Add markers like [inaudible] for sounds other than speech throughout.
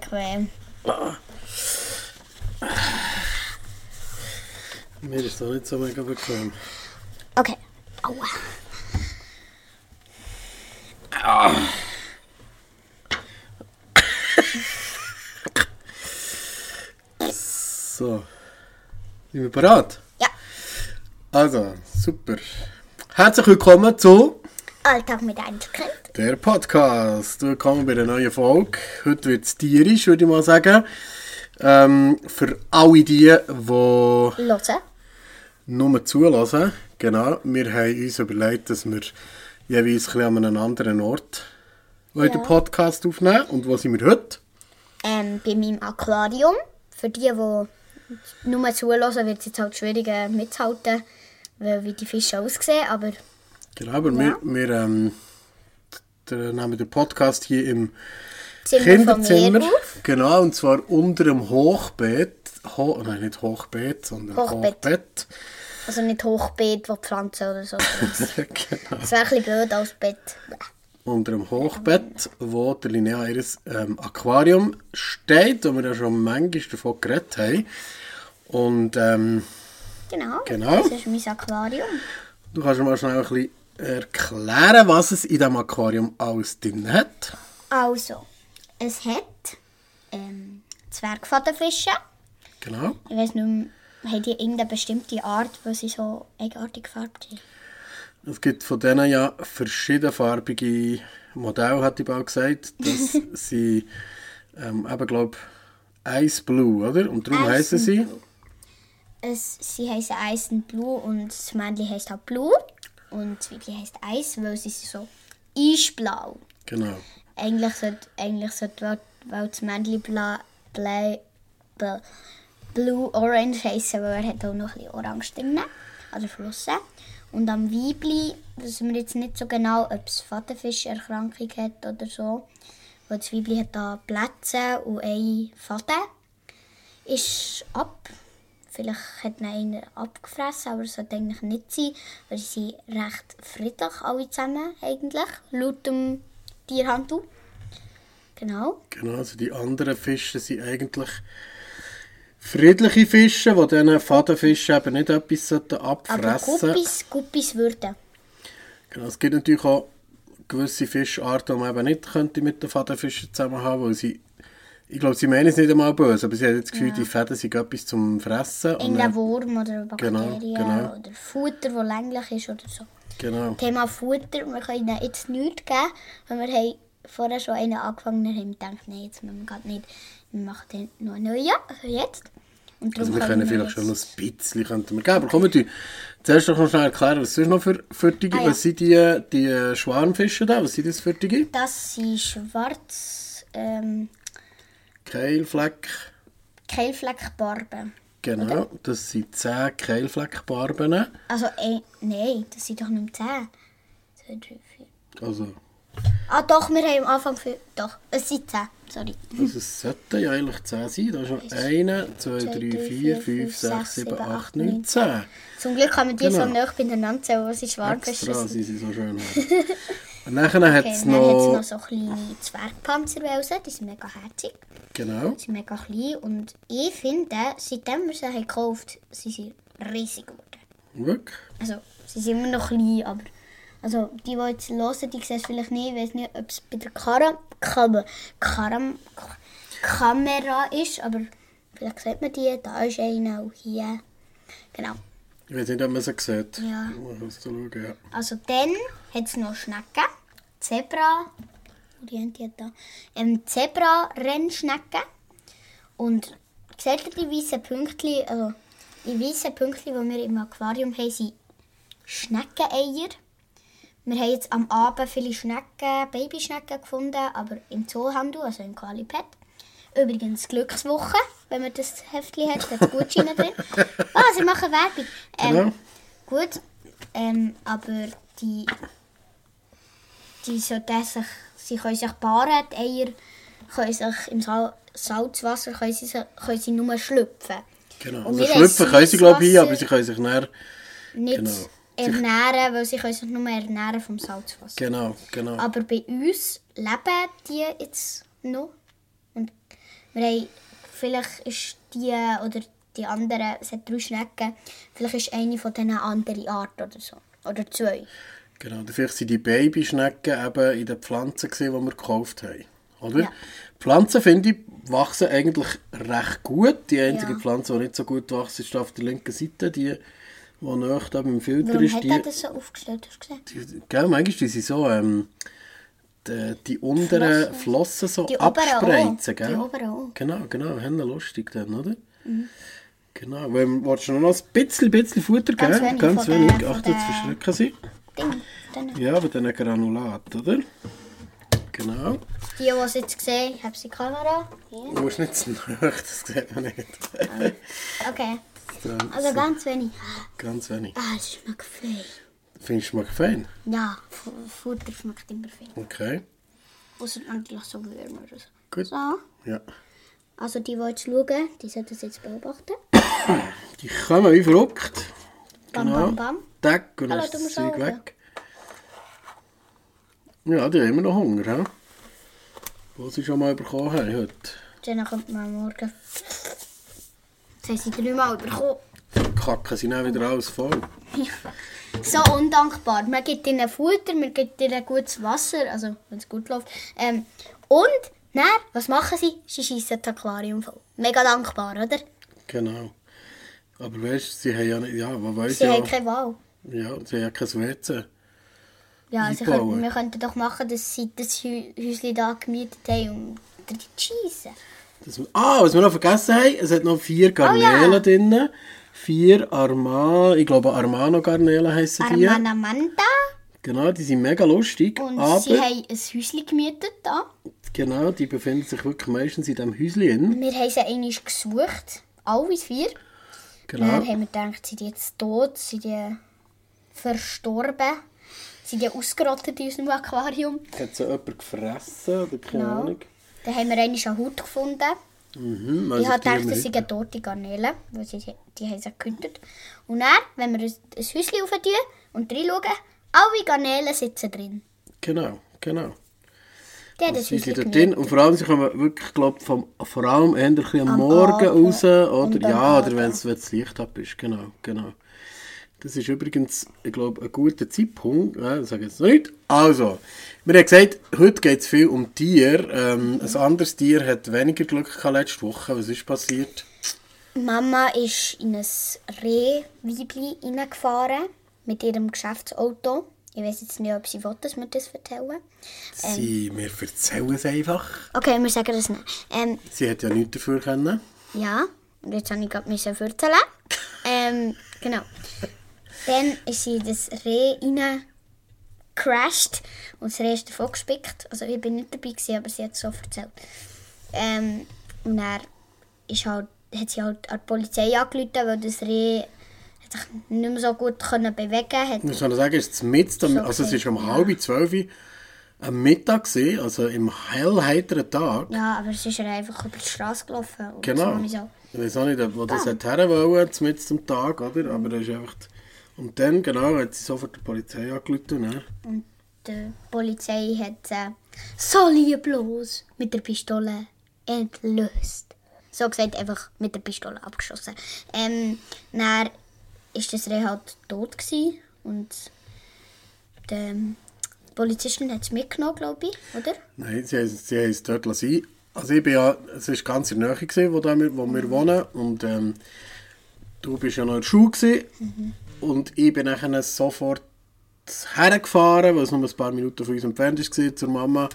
Bequem. Mir ist das nicht so mega bequem. Okay. Aua. So. Sind wir bereit? Ja. Also, super. Herzlich willkommen zu Alltag mit Einzelkind. der Podcast. Willkommen bei einer neuen Folge. Heute wird es tierisch, würde ich mal sagen. Ähm, für alle die, die Hören. nur zulassen. Genau. Wir haben uns überlegt, dass wir jeweils ein bisschen an einem anderen Ort ja. den Podcast aufnehmen. Und wo sind wir heute? Ähm, bei meinem Aquarium. Für die, die nur zuhören, wird es jetzt halt schwierig äh, mitzuhalten, weil wie die Fische aussehen. Aber Genau, aber wir, wir ähm, nehmen den Podcast hier im Zimmer Kinderzimmer. Genau, und zwar unter dem Hochbeet. Ho nein, nicht Hochbeet, sondern Hochbett. Hochbett. Also nicht Hochbeet, wo Pflanzen oder so. [laughs] Das genau. wäre ein bisschen blöd als Bett. Unter dem Hochbett, wo der Linnea ihr ähm, Aquarium steht, wo wir ja schon manchmal davon geredet haben. Und ähm, Genau. Genau. Das ist mein Aquarium. du kannst mal schnell ein bisschen erklären, was es in diesem Aquarium alles drin hat. Also, es hat ähm, Zwergfadenfische. Genau. Ich weiß nicht mehr, haben die irgendeine bestimmte Art, weil sie so eigenartig gefärbt sind? Es gibt von denen ja verschiedenfarbige Modelle, hat ich bald gesagt. Das [laughs] sind, ähm, eben, glaube Ice Blue, oder? Und darum Ice heißen sie. Es, sie heißen Ice and Blue und das Männchen heißt auch Blue. Und das Weibchen heißt Eis, weil sie so eisblau. Genau. Eigentlich sollte, eigentlich sollte weil, das Männchen bla, bla, bla, Blue Orange heißen, weil er hat auch noch ein bisschen Orange drin. Also Flossen. Und am Weibli wissen wir jetzt nicht so genau, ob es Fadenfischerkrankung hat oder so. Weil das Weibli hat da Plätze und ein Faden ist ab. Vielleicht hat ihn einer abgefressen, aber es sollte eigentlich nicht sein, weil sie sind recht friedlich alle zusammen eigentlich, laut dem Tierhandel. Genau. Genau, also die anderen Fische sind eigentlich friedliche Fische, die diesen Fadenfischen eben nicht etwas sollten Aber abfressen Guppis, Guppis würden. Genau, es gibt natürlich auch gewisse Fischarten, die man eben nicht könnte mit den Fadenfischen zusammen haben, weil sie, ich glaube, sie meinen es nicht einmal böse, aber sie haben das Gefühl, die Fäden sind etwas zum Fressen. Irgendein Wurm oder Genau, Bakterien genau. oder Futter, das länglich ist oder so. Genau. Thema Futter, wir können ihnen jetzt nichts geben, weil wir haben vorher schon einen angefangen haben und gedacht, nein, jetzt müssen wir gerade nicht, wir machen noch einen neuen, also jetzt. Und Also wir können wir vielleicht schon noch ein bisschen könnten wir geben. Aber kommen wir zuerst noch schnell erklären, was sonst noch für, für die, Ah, ja. was sind die, die Schwarmfische da? Was sind das für die? Das sind schwarz, ähm, Keilfleck. Keilfleckbarben. Genau, das sind 10 Keilfleckbarben. Also, äh, nein, das sind doch nicht 10. 2, 3, 4. Also, Ah doch, wir haben am Anfang für. Doch, es sind 10. Sorry. also es sollten ja eigentlich 10 sein. Da ist noch 1, 2, 3, 4, 5, 6, 7, 8, 9, 10. Zum Glück kann man die so Genau. nah beieinander zählen, was sie Schwarmfische Extra, sind. sie sind so schön. [laughs] Und nachher Okay, hat es noch... noch so kleine Zwergpanzerwelsen, die sind mega herzig. Genau. Die sind mega klein und ich finde, seitdem wir sie haben gekauft sie sind riesig geworden. Wirklich? Also, sie sind immer noch klein, aber... Also, die, die jetzt hören, die sehen es vielleicht nicht. Ich weiß nicht, ob es bei der Karam, Kam, Karam, Kamera ist, aber vielleicht sieht man die. Da ist einer, auch hier. Genau. Ich weiß nicht, ob man sie sieht. Ja. Also dann hat es noch Schnecken, Zebra, die haben die da? Ähm, Zebra-Rennschnecken. Und seht ihr die weißen Pünktchen, also die weißen Pünktchen, die wir im Aquarium haben, sind Schneckeneier. Wir haben jetzt am Abend viele Schnecken, Babyschnecken gefunden, aber im Zoohandel, also im Qualipet. Übrigens Glückswoche, wenn man das Heftchen hat, hat es Gutscheine drin. Ah, sie machen Werbung. Ähm, Genau. Gut, ähm, aber die, die sollten sich, sie können sich paaren, die Eier können sich im Sal Salzwasser können sie, können sie nur schlüpfen. Genau. Und Also schlüpfen können sie, glaube ich, aber sie können sich näher... Nicht Genau. ernähren, weil sie können sich nur ernähren vom Salzwasser. Genau, genau. Aber bei uns leben die jetzt noch. Und wir haben, vielleicht ist die oder die andere, es hat drei Schnecken, vielleicht ist eine von denen eine andere Art oder so. Oder zwei. Genau, vielleicht sind die Babyschnecken eben in den Pflanzen, gewesen, die wir gekauft haben. Oder? Ja. Pflanzen, finde ich, wachsen eigentlich recht gut. Die einzige Ja. Pflanze, die nicht so gut wächst, ist auf der linken Seite, die, die nahe da beim Filter Warum ist. hat Die, er das so aufgestellt? Hast du gesehen? die, gell, manchmal die sind so, ähm, die, die unteren Flossen, so Die oberen auch. abspreizen, gell? Die oberen auch. Genau, genau, haben lustig dann, oder? Genau, wenn, willst du noch ein bisschen, bisschen Futter Ganz geben? wenig Ganz wenig, der- ach, von jetzt der- verschrecken sie. Ding. Dann. Ja, aber dann ein Granulat, oder? Genau. Die, die es jetzt gesehen haben, sie die Kamera. Hier. Du musst nicht zu nahe, das sieht man nicht. Okay. So, Also ganz wenig. ganz wenig. Ah, es schmeckt fein. Findest du schmeckt fein? Ja, Fu- Futter schmeckt immer fein. Okay, Außer natürlich so Würmer oder so. gut. So. Ja. Also die, die jetzt schauen, die sollten es jetzt beobachten. Die kommen wie verrückt. Bam, Genau. bam, bam. Tack, und das Zeug schauen. weg. Ja, die haben immer noch Hunger, hä? Was sie schon mal bekommen haben heute. Dann kommt man morgen. Jetzt haben sie dreimal bekommen. Kacken sie dann wieder alles voll. So undankbar. Man gibt ihnen Futter, man gibt ihnen gutes Wasser, also wenn es gut läuft. Ähm, und, dann, was machen sie? Sie schießen das Aquarium voll. Mega dankbar, oder? Genau. Aber weißt du, sie haben ja nicht, ja, man weiß Sie ja, haben keine Wahl. ja, sie haben ja kein WC. Ja, Einbauen. könnten, wir könnten doch machen, dass sie das Häuschen da gemietet haben, um dort zu schiessen. Das, ah, was wir noch vergessen haben, es hat noch vier Garnelen Oh ja. drin. Vier Arma, ich glaube Armano Garnelen heissen die. Armanamanda. Genau, die sind mega lustig. Und aber sie haben ein Häuschen gemietet da. genau, die befinden sich wirklich meistens in diesem Häuschen. Wir haben sie einmal gesucht. Alle vier. Genau. Dann haben wir gedacht, sind die jetzt tot? Sind die verstorben? Sind die ausgerottet in unserem Aquarium? Hat so jemand gefressen oder keine Genau. Ahnung? Dann haben wir eine Haut gefunden. Mhm, Ich habe die gedacht, das sind tote Garnelen, weil sie, die haben sie gekündigt. Und dann, wenn wir ein ein Häuschen auftun und reinschauen, alle Garnelen sitzen drin. Genau, genau. Haben das Sie drin gemietet. und vor allem, sie kommen wirklich, glaub, vom, vor allem eher ein bisschen am, Am Morgen Abend raus, oder? Ja, oder wenn es Licht ab ist, genau, genau. Das ist übrigens, ich glaube, ein guter Zeitpunkt, ja, das sage ich jetzt noch nicht. Also, wir haben gesagt, heute geht es viel um Tiere. Ähm, ein anderes Tier hat weniger Glück gehabt letzte Woche. Was ist passiert? Mama ist in ein Rehweibli hineingefahren mit ihrem Geschäftsauto. Ich weiß jetzt nicht, ob sie will, dass wir das erzählen. Sie, wir erzählen es einfach. Okay, wir sagen das nicht. Ähm, Sie hat ja nichts dafür können. ja, und jetzt habe ich gerade müssen erzählen. ähm, genau. Dann ist sie in das Reh reingecrashed und das Reh ist davon gespickt. Also ich bin nicht dabei, gewesen, aber sie hat es so erzählt. Ähm, und dann ist halt, hat sie halt an die Polizei angerufen, weil das Reh sich nicht mehr so gut können bewegen. Ich muss noch sagen, es ist mit, So also es ist um ja. halb zwölf am Mittag gewesen, also im hellheiteren Tag. Ja, aber es ist ihr einfach über die Straße gelaufen. Genau. So. Ich weiß auch nicht, wo das hat her wollen, mit zum Tag, oder? Aber das ist einfach... Und dann, genau, hat sie sofort die Polizei angerufen, ne? Und die Polizei hat äh, so lieblos mit der Pistole entlöst. So gesagt, einfach mit der Pistole abgeschossen. Ähm, dann war das Reh halt tot gewesen und die Polizistin hat es mitgenommen, glaube ich, oder? Nein, sie sie haben es dort lassen. Also ich bin ja, es war ganz in der Nähe, gewesen, wo, da wir, wo wir wohnen. Und ähm, du bist ja noch in der Schule. Gewesen. Und ich bin dann sofort hergefahren, weil es nur ein paar Minuten von uns entfernt war, zur Mama. Um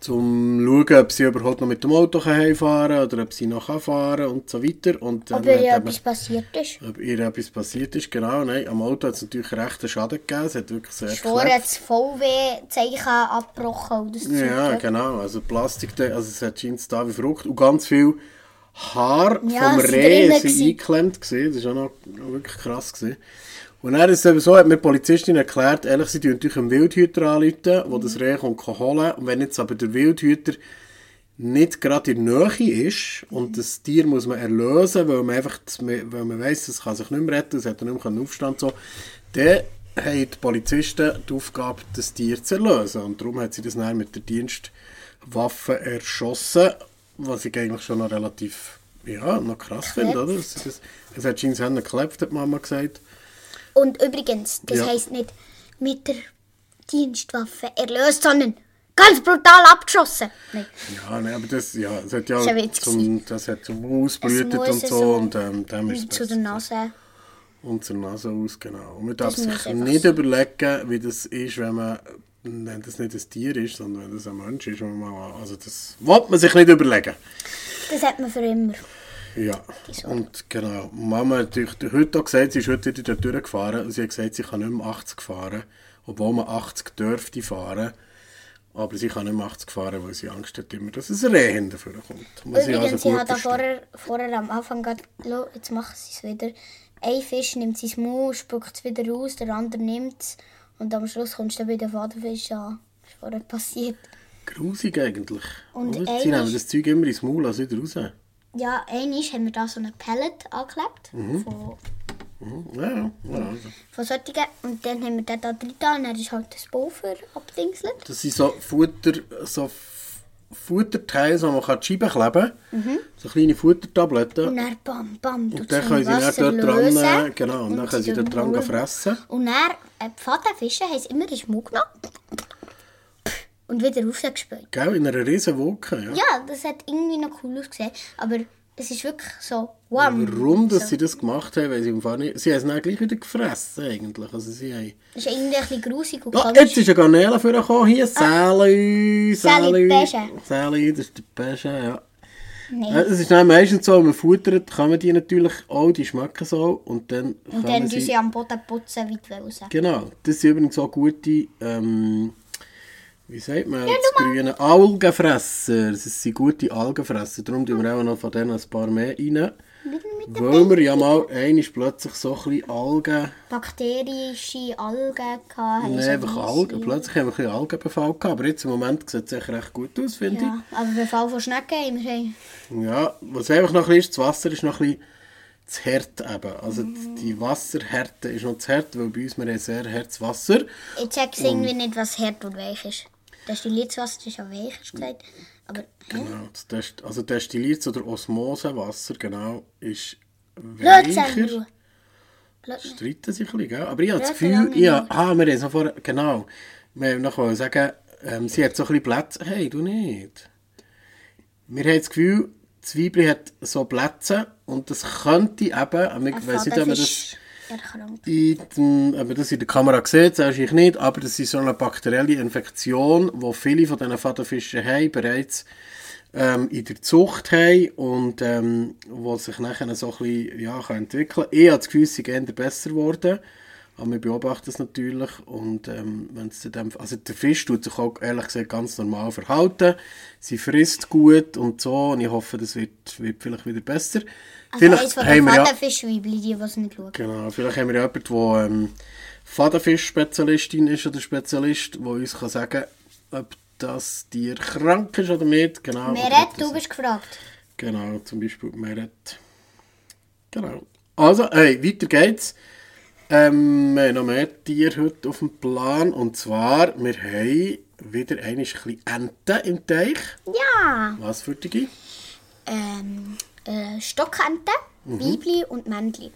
zu schauen, ob sie überhaupt noch mit dem Auto heimfahren kann oder ob sie noch fahren kann und so weiter. Und dann Ob ihr etwas passiert ist. ob ihr etwas passiert ist, genau. Nein, am Auto hat es natürlich rechten Schaden gegeben. Es hat wirklich sehr Vorher hat das VW-Zeichen abgebrochen. Ja, genau. Also Plastik, also es hat scheint da wie verrückt. Und ganz viel Haar Ja, vom Reh eingeklemmt. Gewesen. Das war auch noch wirklich krass. Gewesen. Und dann ist eben so, hat mir die Polizistin erklärt, ehrlich, sie tun natürlich einen Wildhüter anrufen, der das Reh kommt holen Und wenn jetzt aber der Wildhüter nicht gerade in der Nähe ist und das Tier muss man erlösen, weil man einfach, weil man weiss, es kann sich nicht mehr retten, es hat nicht mehr Aufstand so, dann haben die Polizisten die Aufgabe, das Tier zu erlösen. Und darum hat sie das dann mit der Dienstwaffe erschossen. Was ich eigentlich schon noch relativ, ja, noch krass finde, oder? Es, es, es hat Jeans Hände geklebt, hat Mama gesagt. Und übrigens, das Ja. heisst nicht mit der Dienstwaffe erlöst, sondern ganz brutal abgeschossen. Nein. Ja, ne, aber das, ja, es hat ja Das zum, das hat zum Ausblütet muss und so, und ähm, dem ist zu der. Nase. Und zur Nase aus, genau. Und man darf Das sich nicht überlegen, wie das ist, wenn man, wenn das nicht ein Tier ist, sondern wenn das ein Mensch ist. mal- Also das will man sich nicht überlegen. Das hat man für immer. Ja, und genau. Mama hat heute auch gesagt, sie ist heute wieder dort durchgefahren und sie hat gesagt, sie kann nicht mehr 80 fahren, obwohl man 80 dürfte fahren. Aber sie kann nicht mehr 80 fahren, weil sie Angst hat, immer, dass ein Reh hinterher kommt. Was Übrigens, also da verstehe. vorher, vorher am Anfang schau, jetzt macht sie es wieder. Ein Fisch nimmt sein Maul, spuckt es wieder raus, der andere nimmt es und am Schluss kommst du dann bei den Vaterfisch an. Das ist vorher passiert. Grusig eigentlich. Und einmal- Sie nehmen das Zeug immer ins Maul, also wieder raus. Ja, einmal haben wir da so eine Pellet angeklebt Mhm. von, Mhm. Ja, ja, ja. Also. von solchen und dann haben wir den da drin und dann ist halt das Pulver abdingselt. Das sind so Futter, so F- Futterteile, wo man kann die Scheiben kleben kann. So kleine Futtertabletten. Und dann bam, bam, Und dann so können sie dann dort dran, lösen genau, und dann können sie dort dran fressen. Und dann, äh, die Vaterfische haben es immer in den Schmuck genommen und wieder rausgespült. Gell, in einer riesen Wolke, ja. Ja, das hat irgendwie noch cool ausgesehen, aber es ist wirklich so warm. Warum dass so. sie das gemacht haben, weil sie im Fall nicht... Sie haben es dann gleich wieder gefressen, eigentlich. Also sie haben... Das ist irgendwie ein bisschen grusig und komisch. jetzt ist eine Garnele vorgekommen hier. Sally, Sally. Sally. Sally, das ist der Pesche, ja. Nein. Ja, Es ist dann meistens so, wenn man futtert, kann man die natürlich auch, die schmecken so. Und dann Und dann sie... sie am Boden putzen, weit raus. Genau, das sind übrigens auch gute, ähm, wie sagt man, das grüne Algenfresser. Das sind gute Algenfresser, darum tun wir auch noch von denen ein paar mehr rein. Weil wir ja mal einmal plötzlich so ein bisschen Algen, Bakterische Algen hatten. nein, einfach. Algen, plötzlich haben wir ein bisschen Algenbefall gehabt, aber jetzt im Moment sieht es echt recht gut aus, finde Ja, aber bei Fall von Schnecken haben wir ich. Ja, was einfach noch ein bisschen ist, das Wasser ist noch ein bisschen zu hart eben. Also die Wasserhärte ist noch zu hart, weil bei uns wir haben sehr hartes Wasser. Ich check's irgendwie nicht, was hart und weich ist. Destilliertes ist ja weich, hast du gesagt. Aber? Genau, das Dest also destilliertes oder Osmosewasser, genau, ist weicher. Streiten sich ein bisschen, gell? Aber ich habe das Gefühl, nicht. ah, wir haben es noch vorher, genau, wir haben noch sagen, ähm, sie hat so ein bisschen Plätze, hey, du nicht. Wir haben das Gefühl, das Weibchen hat so Plätze und das könnte eben, ich weiss nicht, ob man das. In, dem, man das in der Kamera sieht, das ich nicht, aber das ist so eine bakterielle Infektion, die viele von diesen Fadenfischen haben, bereits ähm, in der Zucht haben und ähm, wo sich nachher so ein bisschen ja, entwickeln kann. Ich habe das Gefühl, sie sind besser geworden, aber wir beobachten es natürlich und ähm, wenn es dem, also der Fisch tut sich auch ehrlich gesagt ganz normal verhalten, sie frisst gut und so und ich hoffe, das wird, wird vielleicht wieder besser. Also den haben wir ja- Fadenfischweibli, die, es nicht schauen. Genau, vielleicht haben wir ja jemanden, der ähm, Fadenfisch-Spezialistin ist oder Spezialist, der uns kann sagen kann, ob das Tier krank ist oder nicht. Genau, Meret, du bist gefragt. Genau, zum Beispiel Meret. Genau. Also, hey, weiter geht's. Ähm, wir haben noch mehr Tiere heute auf dem Plan. Und zwar, wir haben wieder ein bisschen Enten im Teich. Ja. Was für die? Ähm, äh, Stockente, Mhm. Weibli und Männli.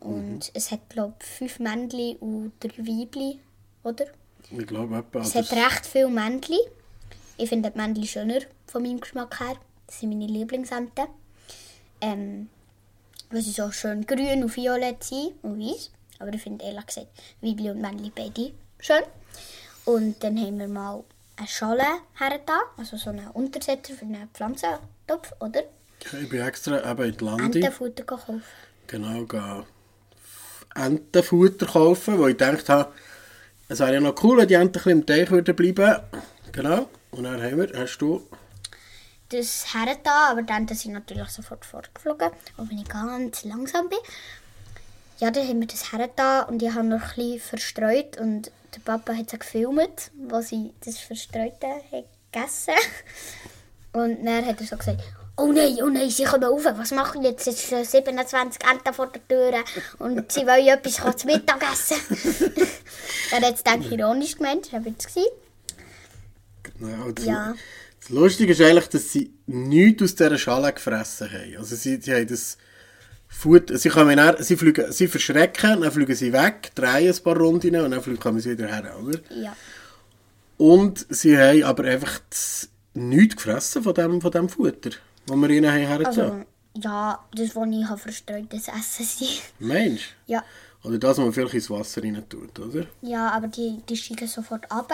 Und es hat, glaube ich, fünf Männli und drei Weibli, oder? Ich glaube, etwa. Es das- hat recht viele Männli. Ich finde die Männli schöner, von meinem Geschmack her. Das sind meine Lieblingsenten. Ähm, weil sie so schön grün und violett sind und weiß. Aber ich finde ehrlich gesagt Weibli und Männli beide schön. Und dann haben wir mal eine Schale hergetan, also so einen Untersetzer für einen Pflanzentopf, oder? ich bin extra eben in die Lande. Entenfutter gekauft. genau, gehen Entenfutter kaufen, weil ich gedacht habe, es wäre ja noch cool, wenn die Enten ein im Teich würden bleiben. Genau. Und dann haben wir, hast du, das hergetan, aber dann sind natürlich sofort fortgeflogen, auch wenn ich ganz langsam bin. Ja, dann haben wir das hergetan und ich habe noch ein bisschen verstreut und der Papa hat es gefilmt, wo sie das Verstreute hat gegessen [laughs] Und dann hat er so gesagt, oh nein, oh nein, sie kommen rauf, was machen wir jetzt? Es sind schon 27 Enten vor der Tür und sie wollen [laughs] etwas zum Mittagessen. [laughs] er hat es dann ironisch gemeint, das war jetzt. genau, das, Ja. Das Lustige ist eigentlich, dass sie nichts aus dieser Schale gefressen haben. Also sie, sie haben das Futter, sie, kommen dann, sie, fliegen, sie verschrecken, dann fliegen sie weg, drehen ein paar Runden und dann fliegen, kommen sie wieder her, oder? Ja. Und sie haben aber einfach nichts gefressen von dem, von dem Futter, das wir ihnen haben hergetan. Also, ja, das, was ich habe verstreut, das essen sie. Mensch. Ja. Oder das, was man vielleicht ins Wasser rein tut, oder? Ja, aber die, die steigen sofort ab.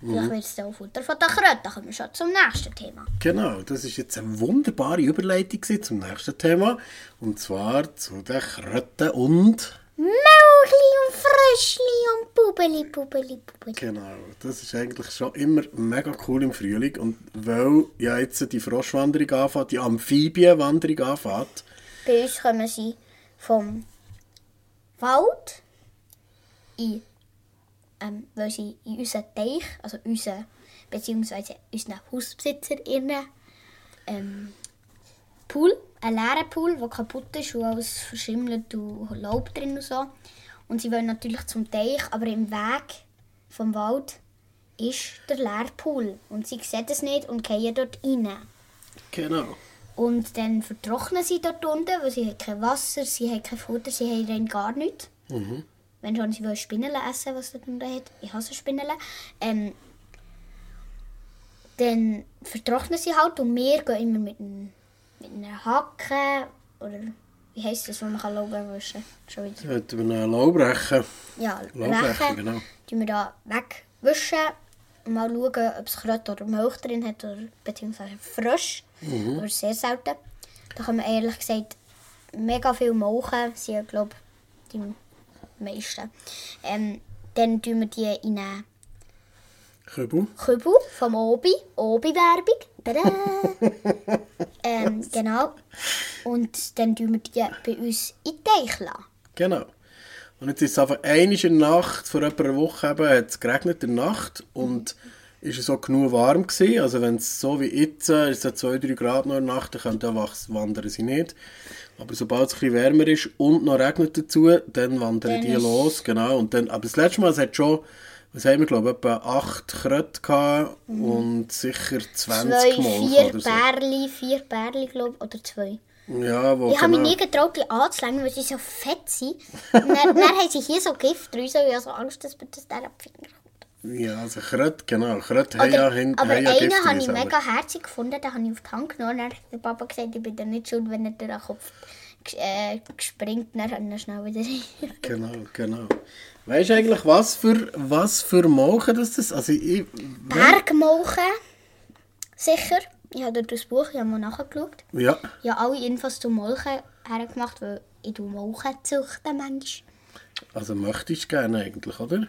Mhm. Vielleicht wird es dann auch Futter von der Kröte. Da kommen wir schon zum nächsten Thema. Genau, das ist jetzt eine wunderbare Überleitung zum nächsten Thema. Und zwar zu den Kröten und... Mauchli und Fröschli und Bubeli, Bubeli, Bubeli. Genau, das ist eigentlich schon immer mega cool im Frühling. Und weil ja jetzt die Froschwanderung anfängt, die Amphibienwanderung anfängt, Bei uns kommen sie vom Wald in, ähm, weil sie in unseren Teich, also unseren, beziehungsweise unseren HausbesitzerInnen, ähm, Pool, ein leerer Pool, der kaputt ist und alles verschimmelt und Laub drin und so. Und sie wollen natürlich zum Teich, aber im Weg vom Wald ist der leere Pool. Und sie sehen es nicht und gehen dort rein. genau. Und dann vertrocknen sie dort unten, weil sie haben kein Wasser, sie haben kein Futter, sie haben rein gar nichts. Wenn schon sie wollen Spinnele essen, was unten hat. Ich hasse Spinnele. Ähm, dann vertrocknen sie halt und wir gehen immer mit, ein, mit einer Hacke oder wie heisst das, wo man kann Lauben wischen Schon wieder. Jetzt wir einen Laubrechen. Ja, Laubbrechen, Rechen, genau. die wir da wegwischen und mal schauen, ob es Kröte oder Milch drin hat, oder beziehungsweise frisch. Mhm. Aber sehr selten. Da kann man ehrlich gesagt mega viel Milchen, sind glaube die meisten. Ähm, dann tun wir die in einen Kübel. Kübel vom Obi, Obi-Werbung. [laughs] Ähm, genau. Und dann tun wir die bei uns in den Teich lassen. Genau. Und jetzt ist es einfach der Nacht, vor etwa einer Woche eben, hat es geregnet in der Nacht und ist es auch genug warm gewesen. Also wenn es so wie jetzt äh, ist, es 2-3 Grad noch in der Nacht, dann können die wachs- wandern sie nicht. Aber sobald es ein bisschen wärmer ist und noch regnet dazu, dann wandern Dann die los, genau. Und dann, aber das letzte Mal, es hat schon, was haben wir, glaube ich, etwa 8 Kröte gehabt und sicher 20 Mhm. Zwei, Molche vier oder so. Bärli, vier Bärli, glaube ich, oder zwei. Ja, wo Ich habe mich genau- nie getraut, die anzulängen, weil sie so fett sind. Und dann, dann haben sie hier so Gift drin, so ich habe so Angst, dass mir das dann ab den Finger kommt. Ja, also Kröte, genau. Kröte haben ja, hin, aber einen habe ich mega herzig gefunden, den habe ich auf die Hand genommen. Dann hat der Papa gesagt, ich bin da nicht schuld, wenn er durch den Kopf äh, gespringt. Dann hat er schnell wieder rein. [laughs] Genau, genau. Weißt du eigentlich, was für, was für Molchen das ist? Also ich, Bergmolchen, sicher. Ich habe dort das Buch, ich habe mal nachgeschaut. ja, Ich habe alle Infos zu Molchen hergemacht, weil ich Molchen züchten manchmal. also möchtest du gerne eigentlich, oder?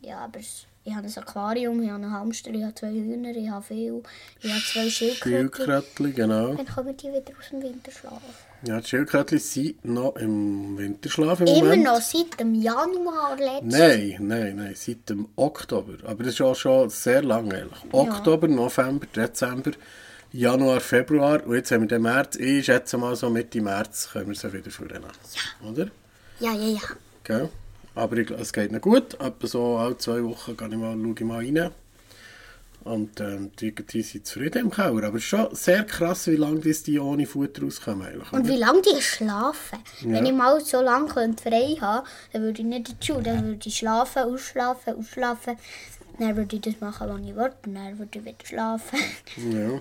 Ja, aber es- ich habe ein Aquarium, ich habe einen Hamster, ich habe zwei Hühner, ich habe viel, ich habe zwei Schildkröten. Genau. Dann kommen die wieder aus dem Winterschlaf. Ja, die Schildkrötchen sind noch im Winterschlaf im Immer Moment. noch seit dem Januar letztes Nein, nein, nein, seit dem Oktober. Aber das ist auch schon sehr lange eigentlich. Oktober, November, Dezember, Januar, Februar und jetzt haben wir den März. Ich schätze mal so Mitte März können wir sie wieder führen. Ja. Oder? Ja, ja, ja. Gell? Aber ich, es geht noch gut. Etwa so alle zwei Wochen gehe ich mal, schaue ich mal rein. Und ähm, die, die sind zufrieden im Keller. Aber es ist schon sehr krass, wie lange das die ohne Futter rauskommen. Eigentlich, Und wie lange die schlafen. Wenn ich mal so lange könnte frei haben dann würde ich nicht in die Schule. Dann würde ich schlafen, ausschlafen, ausschlafen. Dann würde ich das machen, was ich. Und dann würde ich wieder schlafen. Ja.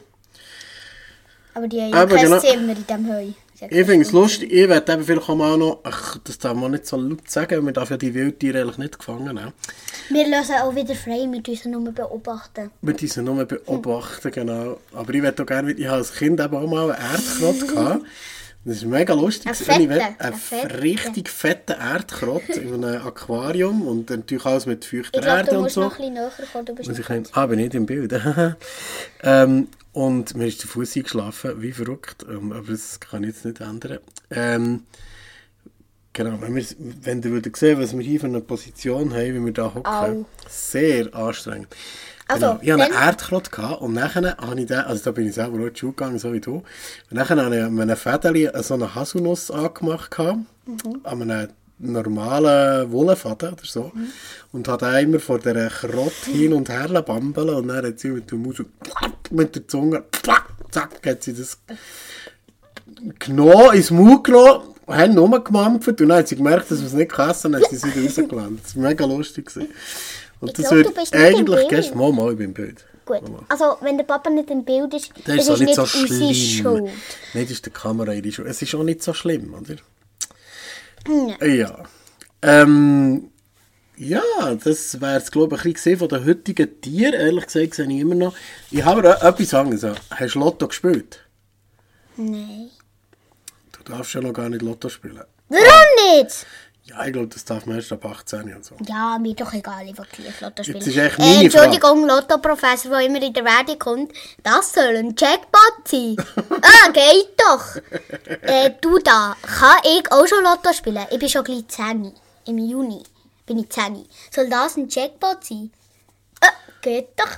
Aber die haben ja Aber kein genau. Zimmer in diesem Heu. Ich finde es lustig. Ich werde eben vielleicht auch mal noch, ach, das darf man nicht so laut sagen, man darf ja die Wildtiere eigentlich nicht gefangen nehmen. Wir lassen auch wieder frei, wir müssen nur beobachten. Wir müssen nur beobachten, genau. Aber ich würde auch gerne, ich habe als Kind eben auch mal einen Erdkrott gehabt. [laughs] Das ist mega lustig. Ein fetten. richtig fetten Erdkrott in einem Aquarium und natürlich alles mit feuchter Ich glaube, Erde du und musst so. noch ein bisschen näher kommen. Du ich nicht, ah, bin nicht im Bild. [laughs] ähm, und mir ist der Fuß eingeschlafen, wie verrückt. Ähm, aber das kann ich jetzt nicht ändern. Ähm, genau, wenn, wir, wenn ihr würdet sehen, was wir hier für eine Position haben, wie wir da hocken, sehr anstrengend. Also, genau. Ich hatte einen dann- Erdklot gehabt und nachher habe ich den, also da bin ich selber auch Schule gegangen, so wie du. Und nachher habe ich mit einem Fädeli so eine Haselnuss angemacht gehabt, Mhm. an einem normalen Wollfaden oder so. Und hat auch immer vor dieser Krott hin und her bambeln und dann hat sie mit der Maus mit der Zunge, zack, hat sie das genommen, ins Mund genommen, haben rumgemampft und dann hat sie gemerkt, dass wir es nicht essen und hat sie es wieder rausgelassen. Das war mega lustig. Gewesen. Und Ich das glaub, du bist nicht eigentlich Bild. gestern mal, mal, ich bin im Bild. Gut. Also, wenn der Papa nicht im Bild ist, Das ist auch ist nicht nicht so unsere schlimm. Schuld. Nein, das ist die Kamera ihre Schuld. Es ist auch nicht so schlimm, oder? Ja. Ja. Ähm, ja, das wäre es, glaube ich, ein bisschen von den heutigen Tieren. Ehrlich gesagt, sehe ich immer noch. Ich habe aber auch etwas sagen. So. Hast du Lotto gespielt? Nein. Du darfst ja noch gar nicht Lotto spielen. Warum nicht? Ja, ich glaube, das darf man erst ab 18 und so. Ja, mir doch egal, ich will gleich Lotto spielen. Jetzt ist echt meine äh, Entschuldigung, Lotto-Professor, der immer in der Werbung kommt. Das soll ein Jackpot sein. [laughs] ah, geht doch. äh, du da, kann ich auch schon Lotto spielen? Ich bin schon gleich 10. Im Juni bin ich 10. Soll das ein Jackpot sein? Ah, geht doch.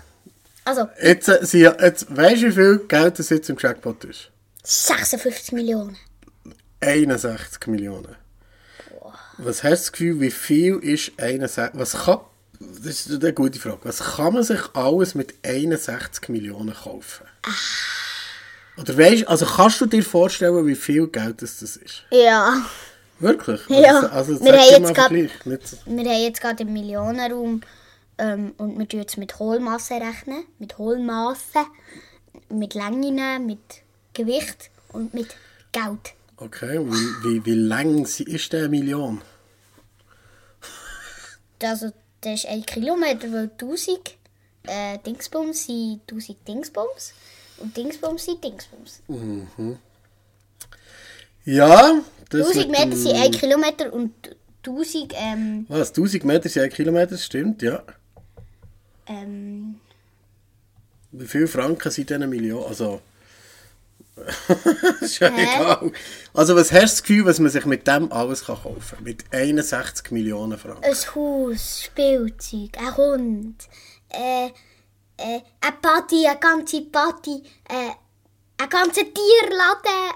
Also, Jetzt, äh, sie, jetzt weißt du, wie viel Geld das jetzt im Jackpot ist? 56 Millionen. 61 Millionen. Was hast du das Gefühl, wie viel ist 61... Was kann... Das ist eine gute Frage. Was kann man sich alles mit 61 Millionen kaufen? Oder weißt also kannst du dir vorstellen, wie viel Geld das, das ist? Ja. Wirklich? Ja. Also, also Wir haben jetzt grad-. Nicht so- Wir haben jetzt gerade im Millionenraum ähm, und wir tun jetzt mit Hohlmasse rechnen. Mit Hohlmasse, mit Längen, mit Gewicht und mit Geld. Okay, wie, wie, wie lang ist der Million? Also, das ist ein Kilometer, weil 1000 äh, Dingsbums sind 1000 Dingsbums und Dingsbums sind Dingsbums. Ja, das 1000 mit Meter sind ein Kilometer und 1000 ähm, Was, 1000 Meter sind ein Kilometer, das stimmt, ja. ähm, Wie viele Franken sind denn eine Million? Also. [laughs] ist ja egal. Also, was hast du das Gefühl, was man sich mit dem alles kann kaufen kann? Mit 61 Millionen Franken. ein Haus, Spielzeug, ein Hund, äh, äh, eine Party, eine ganze Party, äh, ein ganzer Tierladen,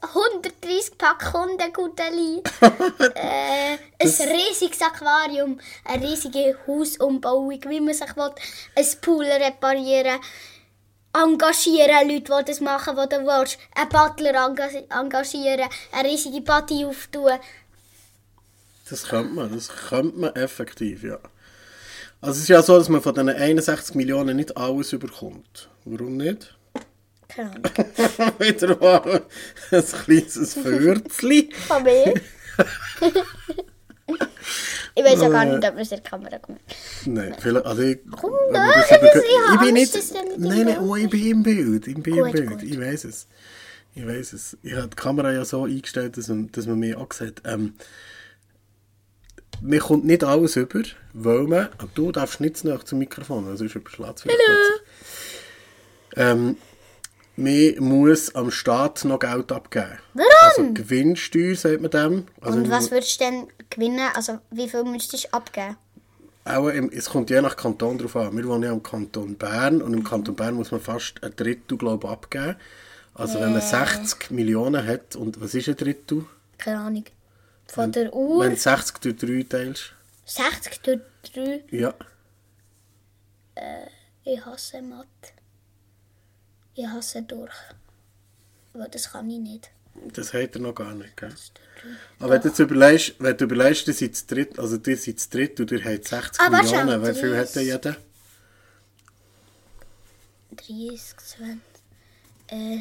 130 Pack Hundeguteli, [laughs] äh, ein riesiges Aquarium, eine riesige Hausumbauung, wie man sich will, ein Pool reparieren, engagieren Leute, die das machen, die du willst, einen Butler enga- engagieren, eine riesige Party auftun. Das könnte man, das könnte man effektiv, ja. Also, es ist ja so, dass man von diesen 61 Millionen nicht alles überkommt. Warum nicht? Keine Ahnung. [laughs] Wieder mal ein kleines Fürzli. Von mir. [laughs] ich weiß ja gar nicht, ob man es in der Kamera gemacht Nein, vielleicht, also ich, Komm wir das ich muss- ich ich bin nicht, im nein, nein, oh, ich bin im Bild, ich bin im Gut, Bild, gut. ich weiß es. Ich weiß es. Ich habe die Kamera ja so eingestellt, dass man, dass man mir auch sieht. Ähm, mir kommt nicht alles über, weil man, du darfst nicht zu nahe zum Mikrofon, sonst überschlägt es vielleicht. Ähm, man muss am Staat noch Geld abgeben. Warum? Also Gewinnsteuer, sagt man dem. Also Und was würdest du denn gewinnen? Also, wie viel müsstest du abgeben? Auch im, es kommt je nach Kanton drauf an. Wir wohnen ja im Kanton Bern und im Kanton Bern muss man fast ein Drittel glaube ich, abgeben. Also wenn man 60 Millionen hat, und was ist ein Drittel? Keine Ahnung. Von der Uhr. Wenn du 60 durch 3 teilst. 60 durch 3. Ja. Ich hasse Mathe. Ich hasse durch. Weil das kann ich nicht. Das hat er noch gar nicht, gell? Aber wenn du jetzt überlegst, wenn du überlegst, ihr seid das Drittel, also ihr seid das Drittel und ihr habt 60 Ah, warte schon, Millionen, wie viel hat 30. denn jeder? 30, 20. Äh.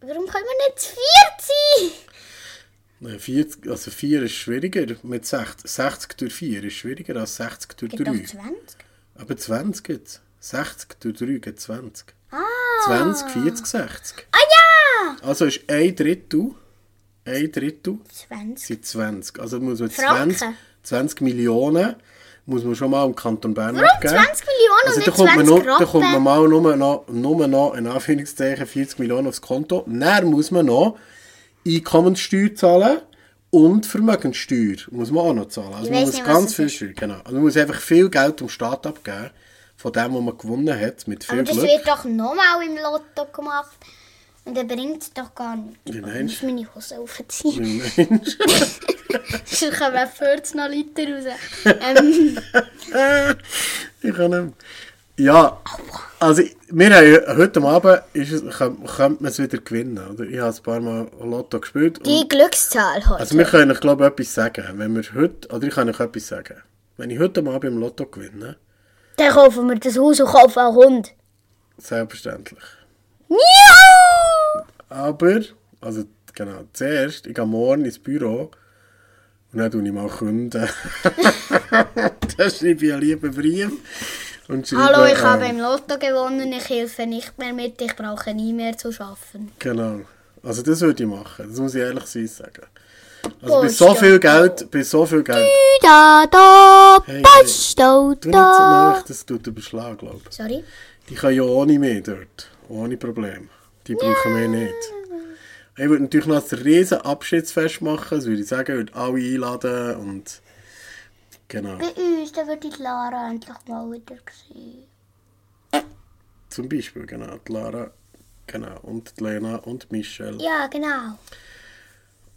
Warum können wir nicht zu viert sein? Nein, 40, also 4 ist schwieriger mit 60. 60 durch 4 ist schwieriger als 60 durch Gibt 3. doch 20. Aber 20 gibt 60 durch 3 gibt 20. Ah! 20, 40, 60. Ah ja! Also ist ein Drittel, ein Drittel 20. sind 20. Also muss man Franken. 20, 20 Millionen muss man schon mal im Kanton Bern Warum abgeben. 20 Millionen Also da kommt, man 20 noch, da kommt man mal nur noch, nur noch in Anführungszeichen 40 Millionen aufs Konto. Dann muss man noch Einkommenssteuer zahlen und Vermögenssteuer muss man auch noch zahlen. Also Ich man muss nicht, ganz viel. Steuer, genau. Also man muss einfach viel Geld dem Staat abgeben, von dem, was man gewonnen hat, mit viel Aber das Glück. wird doch nochmal im Lotto gemacht. Und er bringt es doch gar nicht. Wie Ich meinst muss meine Hose aufziehen. Wie meinst du? Sonst kommen wir 40 noch Liter raus. Ähm, [laughs] ich kann nicht. Ja, also wir haben heute Abend ist es, könnte, man es wieder gewinnen. Oder? Ich habe ein paar Mal Lotto gespielt. die Glückszahl heute. Also wir können euch glaube ich etwas sagen. Wenn wir heute, oder ich kann euch etwas sagen. Wenn ich heute Abend im Lotto gewinne, Dann kaufen wir das Haus und kaufen einen Hund. selbstverständlich. Ja! Aber, also genau, zuerst, ich gehe morgen ins Büro und dann tue ich mal Kunden. [laughs] dann schreibe ich einen lieben Brief. Und schreibe, Hallo, ich habe äh, im Lotto gewonnen. Ich helfe nicht mehr mit. Ich brauche nie mehr zu schaffen. Genau. Also das würde ich machen. Das muss ich ehrlich sein sagen. Also bei so viel Geld, bei so viel Geld. Da, da, Hey, da, Du nicht so da. nach, das tut überschlagen, glaube ich. Sorry. Die können ja ohne mich dort. Ohne Problem. Die brauchen wir nicht. Ich würde natürlich noch ein riesen Abschiedsfest machen. Das würde ich sagen, ich würde alle einladen und... Genau. Bei uns, da wird die Lara endlich mal wieder sehen. Zum Beispiel, genau. Die Lara, genau. Und die Lena und Michelle. Ja, genau.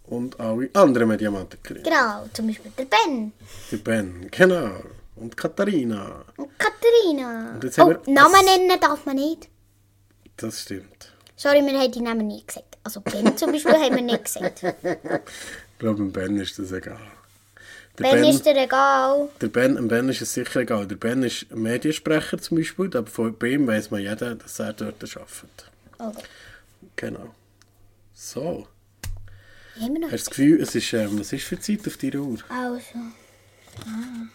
Und alle anderen Mediamantenkriege. Genau, zum Beispiel der Ben Der Ben, genau. Und Katharina. und Katharina. Und jetzt haben Oh, wir- Namen nennen darf man nicht. Das stimmt. Sorry, wir haben die Namen nie gesagt. Also Ben zum Beispiel haben wir nicht gesagt. [laughs] Ich glaube, dem Ben ist das egal. Der Ben Ben, ist dir egal. der ben, dem ben ist es sicher egal. Der Ben ist Mediensprecher zum Beispiel, aber von bei ihm weiß man jeder, dass er dort arbeitet. Okay. Genau. So. Wir noch? Hast du das Gefühl, es ist, ähm, was ist für Zeit auf deiner Uhr? Also. Ah.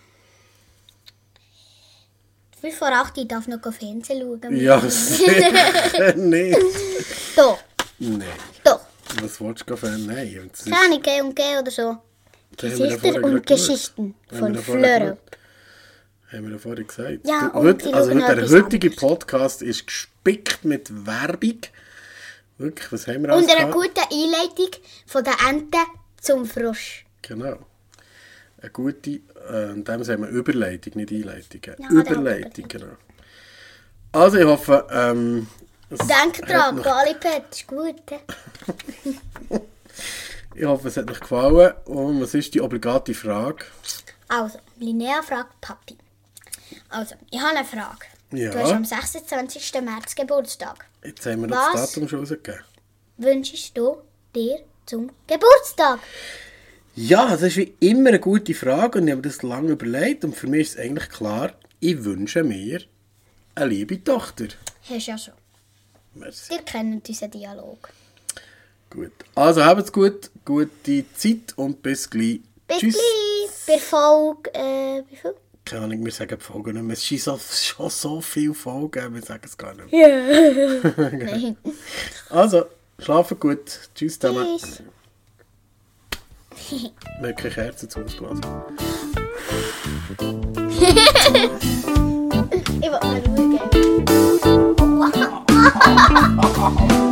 Wie vor acht, ich darf noch Fernsehen schauen. Ja, sicher [laughs] nicht. Doch, Nein. doch. Was wolltest du gehen? Nein. Ist, Keine G und G oder so. Gesichter und. Geschichten von geschaut. Haben wir ja vorher gesagt. Ja, Der, und heute, also der heutige. Podcast ist gespickt mit Werbung. Wirklich, was haben wir Und eine gehabt? gute Einleitung von der Ente zum Frosch. Genau. Eine gute, äh, in dem sagen wir Überleitung, nicht Einleitung. Ja, Überleitung, genau. Also ich hoffe, ähm, es Denk hat dran, Galipet ist gut. [laughs] ich hoffe, es hat euch gefallen. Und was ist die obligate Frage? Also, Linnea fragt Papi. Also, ich habe eine Frage. Ja. Du hast am 26. März Geburtstag. Jetzt haben wir das Was? Datum schon rausgegeben. Wünschst du dir zum Geburtstag? Ja, das ist wie immer eine gute Frage und ich habe das lange überlegt und für mich ist es eigentlich klar, ich wünsche mir eine liebe Tochter. Hast ja schon. Merci. Ihr kennt unseren Dialog. Gut. Also habt's gut, gute Zeit und bis gleich. Bis Tschüss. gleich. Bei Folge, äh, wie viel? keine Ahnung, wir sagen die Folgen nicht mehr. Es sind schon so viele Folgen, wir sagen es gar nicht mehr. Ja. [laughs] also, schlafen gut. Tschüss zusammen. Tschüss. Wirklich Herzen zu uns gelassen. [laughs] ich will mal schauen. [laughs]